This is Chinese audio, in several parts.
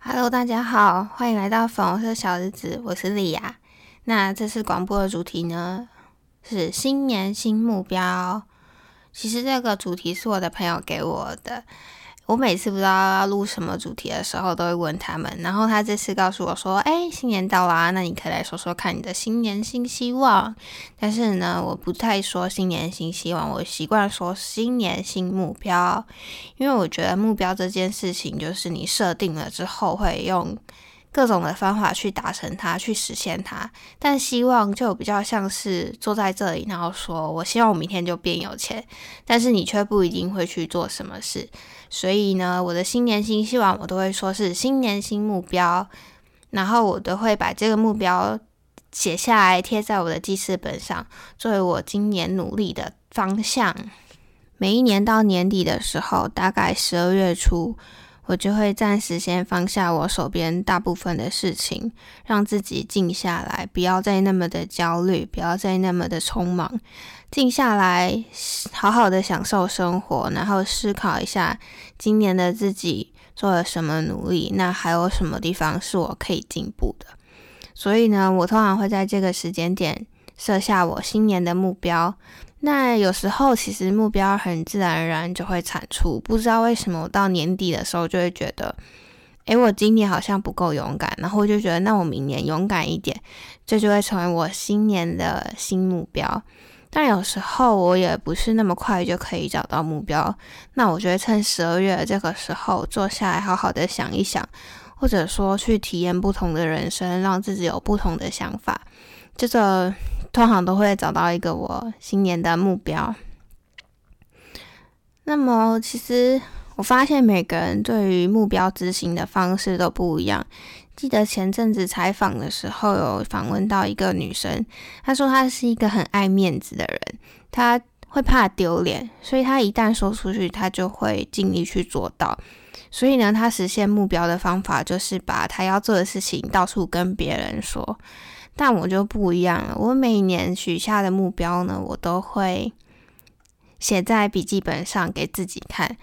Hello，大家好，欢迎来到粉红色小日子，我是莉亚。那这次广播的主题呢，是新年新目标。其实这个主题是我的朋友给我的。我每次不知道要录什么主题的时候，都会问他们。然后他这次告诉我说：“哎，新年到啦，那你可以来说说看你的新年新希望。”但是呢，我不太说新年新希望，我习惯说新年新目标，因为我觉得目标这件事情，就是你设定了之后会用。各种的方法去达成它，去实现它，但希望就比较像是坐在这里，然后说我希望我明天就变有钱，但是你却不一定会去做什么事。所以呢，我的新年新希望，我都会说是新年新目标，然后我都会把这个目标写下来，贴在我的记事本上，作为我今年努力的方向。每一年到年底的时候，大概十二月初。我就会暂时先放下我手边大部分的事情，让自己静下来，不要再那么的焦虑，不要再那么的匆忙，静下来，好好的享受生活，然后思考一下今年的自己做了什么努力，那还有什么地方是我可以进步的。所以呢，我通常会在这个时间点设下我新年的目标。那有时候其实目标很自然而然就会产出，不知道为什么我到年底的时候就会觉得，诶，我今年好像不够勇敢，然后就觉得那我明年勇敢一点，这就会成为我新年的新目标。但有时候我也不是那么快就可以找到目标，那我就会趁十二月这个时候坐下来好好的想一想，或者说去体验不同的人生，让自己有不同的想法，这个。通常都会找到一个我新年的目标。那么，其实我发现每个人对于目标执行的方式都不一样。记得前阵子采访的时候，有访问到一个女生，她说她是一个很爱面子的人，她会怕丢脸，所以她一旦说出去，她就会尽力去做到。所以呢，她实现目标的方法就是把她要做的事情到处跟别人说。但我就不一样了，我每年许下的目标呢，我都会写在笔记本上给自己看。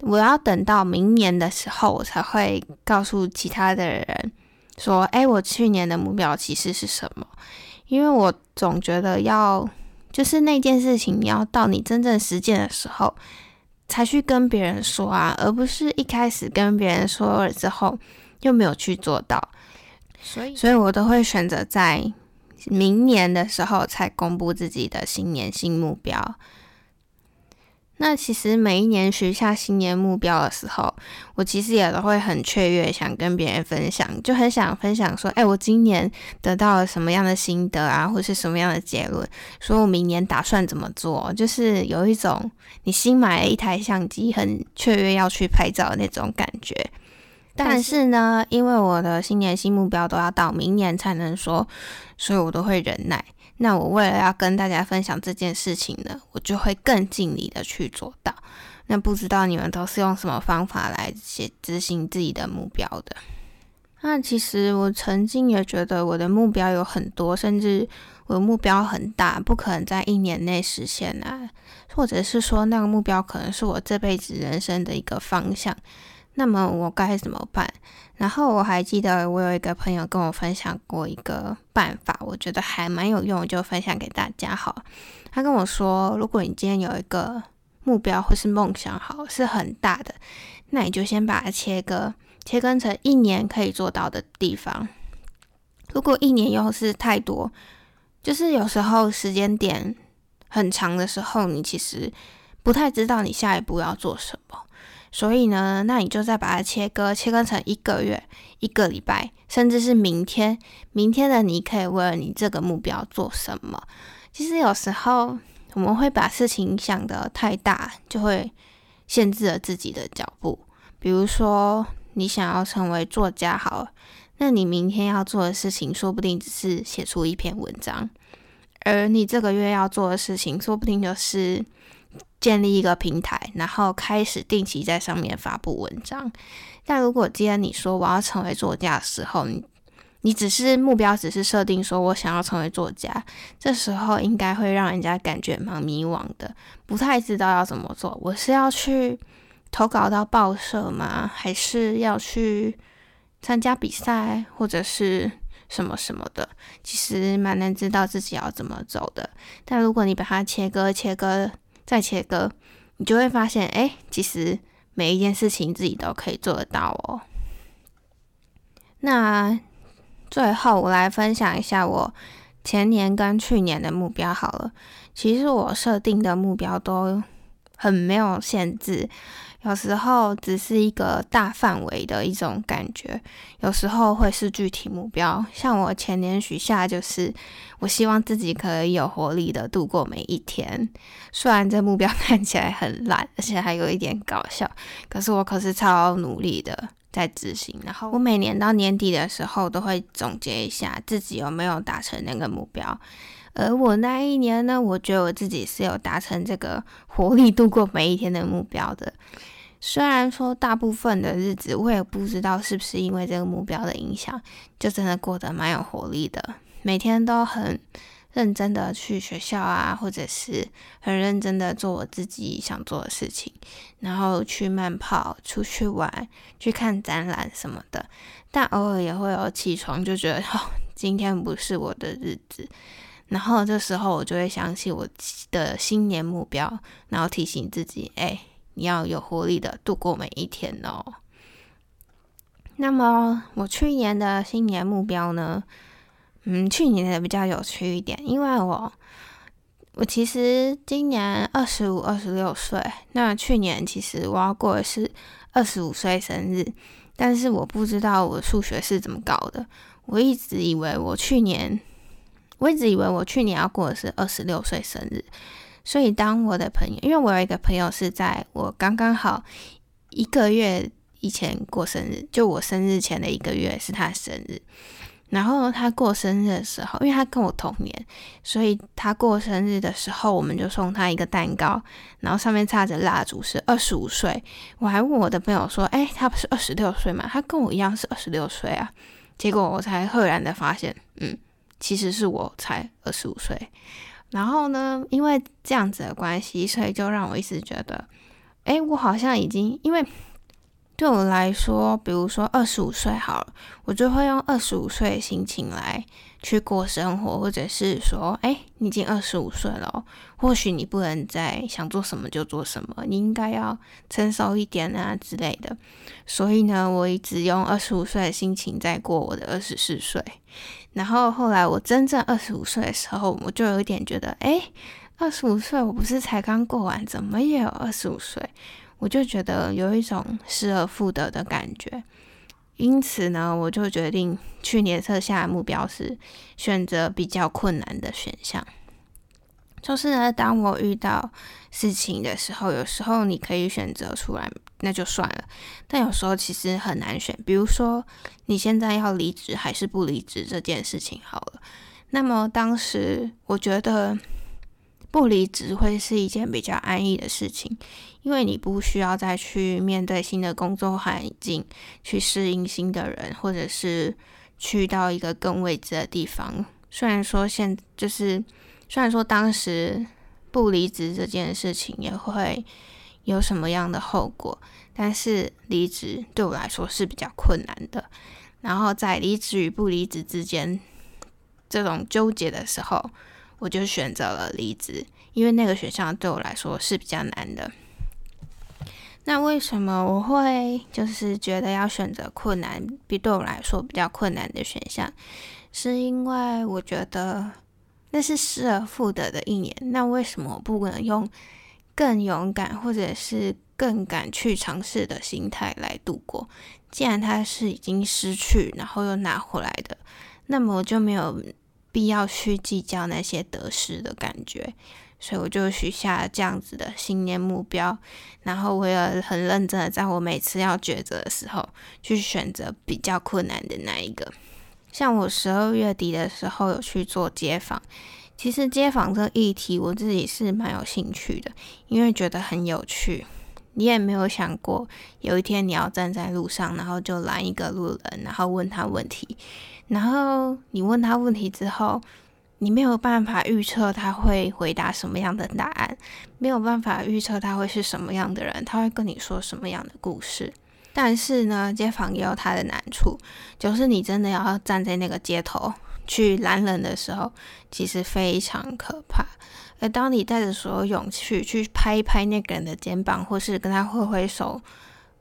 我要等到明年的时候，我才会告诉其他的人说：“哎，我去年的目标其实是什么？”因为我总觉得要就是那件事情，要到你真正实践的时候才去跟别人说啊，而不是一开始跟别人说了之后又没有去做到。所以，所以我都会选择在明年的时候才公布自己的新年新目标。那其实每一年许下新年目标的时候，我其实也都会很雀跃，想跟别人分享，就很想分享说：“哎，我今年得到了什么样的心得啊，或是什么样的结论？说我明年打算怎么做？就是有一种你新买了一台相机，很雀跃要去拍照的那种感觉。”但是呢，因为我的新年新目标都要到明年才能说，所以我都会忍耐。那我为了要跟大家分享这件事情呢，我就会更尽力的去做到。那不知道你们都是用什么方法来写执行自己的目标的？那其实我曾经也觉得我的目标有很多，甚至我的目标很大，不可能在一年内实现啊，或者是说那个目标可能是我这辈子人生的一个方向。那么我该怎么办？然后我还记得我有一个朋友跟我分享过一个办法，我觉得还蛮有用，就分享给大家好。他跟我说，如果你今天有一个目标或是梦想，好是很大的，那你就先把它切割，切割成一年可以做到的地方。如果一年又是太多，就是有时候时间点很长的时候，你其实不太知道你下一步要做什么。所以呢，那你就再把它切割，切割成一个月、一个礼拜，甚至是明天。明天的你可以为了你这个目标做什么？其实有时候我们会把事情想得太大，就会限制了自己的脚步。比如说，你想要成为作家，好，那你明天要做的事情，说不定只是写出一篇文章，而你这个月要做的事情，说不定就是。建立一个平台，然后开始定期在上面发布文章。但如果今天你说我要成为作家的时候，你你只是目标只是设定说我想要成为作家，这时候应该会让人家感觉蛮迷惘的，不太知道要怎么做。我是要去投稿到报社吗？还是要去参加比赛或者是什么什么的，其实蛮难知道自己要怎么走的。但如果你把它切割、切割再切割，你就会发现，哎，其实每一件事情自己都可以做得到哦。那最后我来分享一下我前年跟去年的目标好了。其实我设定的目标都很没有限制。有时候只是一个大范围的一种感觉，有时候会是具体目标。像我前年许下，就是我希望自己可以有活力的度过每一天。虽然这目标 看起来很烂，而且还有一点搞笑，可是我可是超努力的在执行。然后我每年到年底的时候，都会总结一下自己有没有达成那个目标。而我那一年呢，我觉得我自己是有达成这个活力度过每一天的目标的。虽然说大部分的日子，我也不知道是不是因为这个目标的影响，就真的过得蛮有活力的，每天都很认真的去学校啊，或者是很认真的做我自己想做的事情，然后去慢跑、出去玩、去看展览什么的。但偶尔也会有起床就觉得，哦，今天不是我的日子，然后这时候我就会想起我的新年目标，然后提醒自己，哎。你要有活力的度过每一天哦。那么我去年的新年目标呢？嗯，去年的比较有趣一点，因为我我其实今年二十五、二十六岁。那去年其实我要过的是二十五岁生日，但是我不知道我数学是怎么搞的。我一直以为我去年，我一直以为我去年要过的是二十六岁生日。所以，当我的朋友，因为我有一个朋友是在我刚刚好一个月以前过生日，就我生日前的一个月是他的生日。然后他过生日的时候，因为他跟我同年，所以他过生日的时候，我们就送他一个蛋糕，然后上面插着蜡烛，是二十五岁。我还问我的朋友说：“诶，他不是二十六岁吗？他跟我一样是二十六岁啊。”结果我才赫然的发现，嗯，其实是我才二十五岁。然后呢，因为这样子的关系，所以就让我一直觉得，哎，我好像已经，因为对我来说，比如说二十五岁好了，我就会用二十五岁的心情来去过生活，或者是说，诶，你已经二十五岁了，或许你不能再想做什么就做什么，你应该要成熟一点啊之类的。所以呢，我一直用二十五岁的心情在过我的二十四岁。然后后来我真正二十五岁的时候，我就有一点觉得，诶，二十五岁我不是才刚过完，怎么也有二十五岁？我就觉得有一种失而复得的感觉。因此呢，我就决定去年设下的目标是选择比较困难的选项。就是呢，当我遇到事情的时候，有时候你可以选择出来，那就算了。但有时候其实很难选，比如说你现在要离职还是不离职这件事情好了。那么当时我觉得不离职会是一件比较安逸的事情，因为你不需要再去面对新的工作环境，去适应新的人，或者是去到一个更未知的地方。虽然说现就是。虽然说当时不离职这件事情也会有什么样的后果，但是离职对我来说是比较困难的。然后在离职与不离职之间这种纠结的时候，我就选择了离职，因为那个选项对我来说是比较难的。那为什么我会就是觉得要选择困难，比对我来说比较困难的选项？是因为我觉得。那是失而复得的一年，那为什么我不能用更勇敢或者是更敢去尝试的心态来度过？既然它是已经失去，然后又拿回来的，那么我就没有必要去计较那些得失的感觉。所以我就许下了这样子的新年目标，然后我也很认真的在我每次要抉择的时候，去选择比较困难的那一个。像我十二月底的时候有去做街访，其实街访这议题我自己是蛮有兴趣的，因为觉得很有趣。你也没有想过有一天你要站在路上，然后就拦一个路人，然后问他问题，然后你问他问题之后，你没有办法预测他会回答什么样的答案，没有办法预测他会是什么样的人，他会跟你说什么样的故事。但是呢，街访也有它的难处，就是你真的要站在那个街头去拦人的时候，其实非常可怕。而当你带着所有勇气去拍一拍那个人的肩膀，或是跟他挥挥手，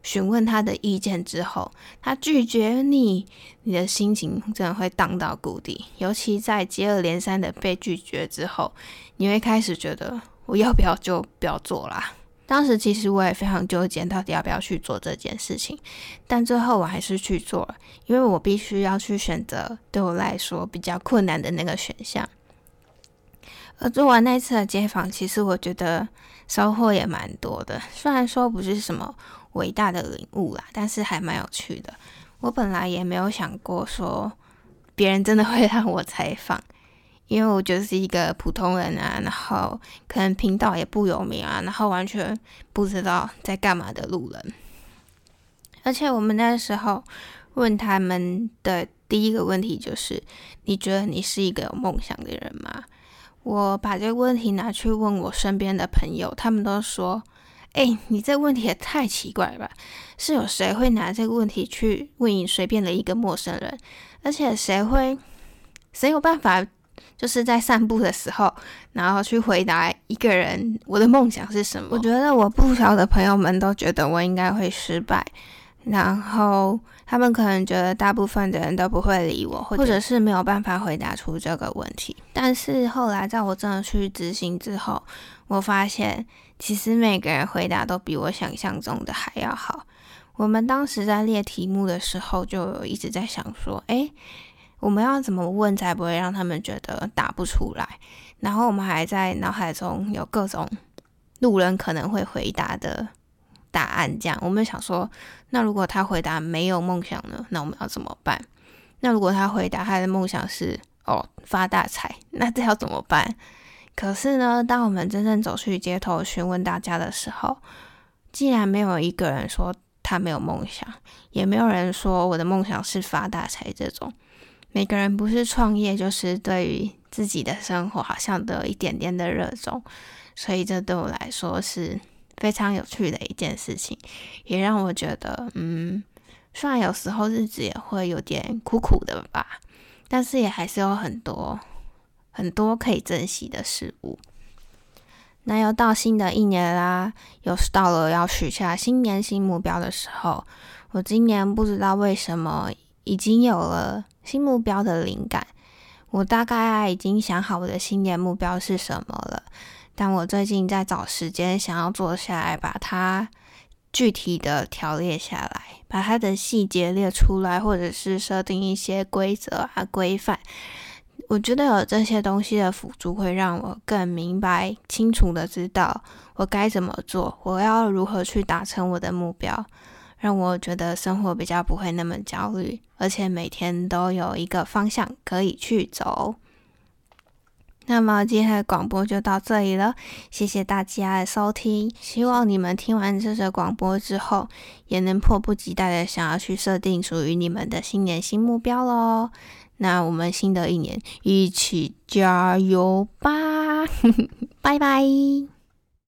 询问他的意见之后，他拒绝你，你的心情真的会荡到谷底。尤其在接二连三的被拒绝之后，你会开始觉得我要不要就不要做啦。当时其实我也非常纠结，到底要不要去做这件事情，但最后我还是去做了，因为我必须要去选择对我来说比较困难的那个选项。而做完那次的街访，其实我觉得收获也蛮多的，虽然说不是什么。伟大的领悟啦，但是还蛮有趣的。我本来也没有想过说别人真的会让我采访，因为我就是一个普通人啊，然后可能频道也不有名啊，然后完全不知道在干嘛的路人。而且我们那时候问他们的第一个问题就是：你觉得你是一个有梦想的人吗？我把这个问题拿去问我身边的朋友，他们都说。哎、你这个问题也太奇怪了吧？是有谁会拿这个问题去问你随便的一个陌生人？而且谁会，谁有办法，就是在散步的时候，然后去回答一个人我的梦想是什么？我觉得我不少的朋友们都觉得我应该会失败，然后他们可能觉得大部分的人都不会理我，或者是没有办法回答出这个问题。但是后来在我真的去执行之后，我发现。其实每个人回答都比我想象中的还要好。我们当时在列题目的时候，就一直在想说：诶，我们要怎么问才不会让他们觉得答不出来？然后我们还在脑海中有各种路人可能会回答的答案。这样，我们想说，那如果他回答没有梦想呢？那我们要怎么办？那如果他回答他的梦想是哦发大财，那这要怎么办？可是呢，当我们真正走去街头询问大家的时候，竟然没有一个人说他没有梦想，也没有人说我的梦想是发大财这种。每个人不是创业，就是对于自己的生活好像都有一点点的热衷，所以这对我来说是非常有趣的一件事情，也让我觉得，嗯，虽然有时候日子也会有点苦苦的吧，但是也还是有很多。很多可以珍惜的事物。那又到新的一年啦，又是到了要许下新年新目标的时候。我今年不知道为什么已经有了新目标的灵感。我大概已经想好我的新年目标是什么了，但我最近在找时间，想要坐下来把它具体的条列下来，把它的细节列出来，或者是设定一些规则啊规范。我觉得有这些东西的辅助，会让我更明白、清楚的知道我该怎么做，我要如何去达成我的目标，让我觉得生活比较不会那么焦虑，而且每天都有一个方向可以去走。那么今天的广播就到这里了，谢谢大家的收听。希望你们听完这则广播之后，也能迫不及待的想要去设定属于你们的新年新目标喽。那我们新的一年一起加油吧！拜拜。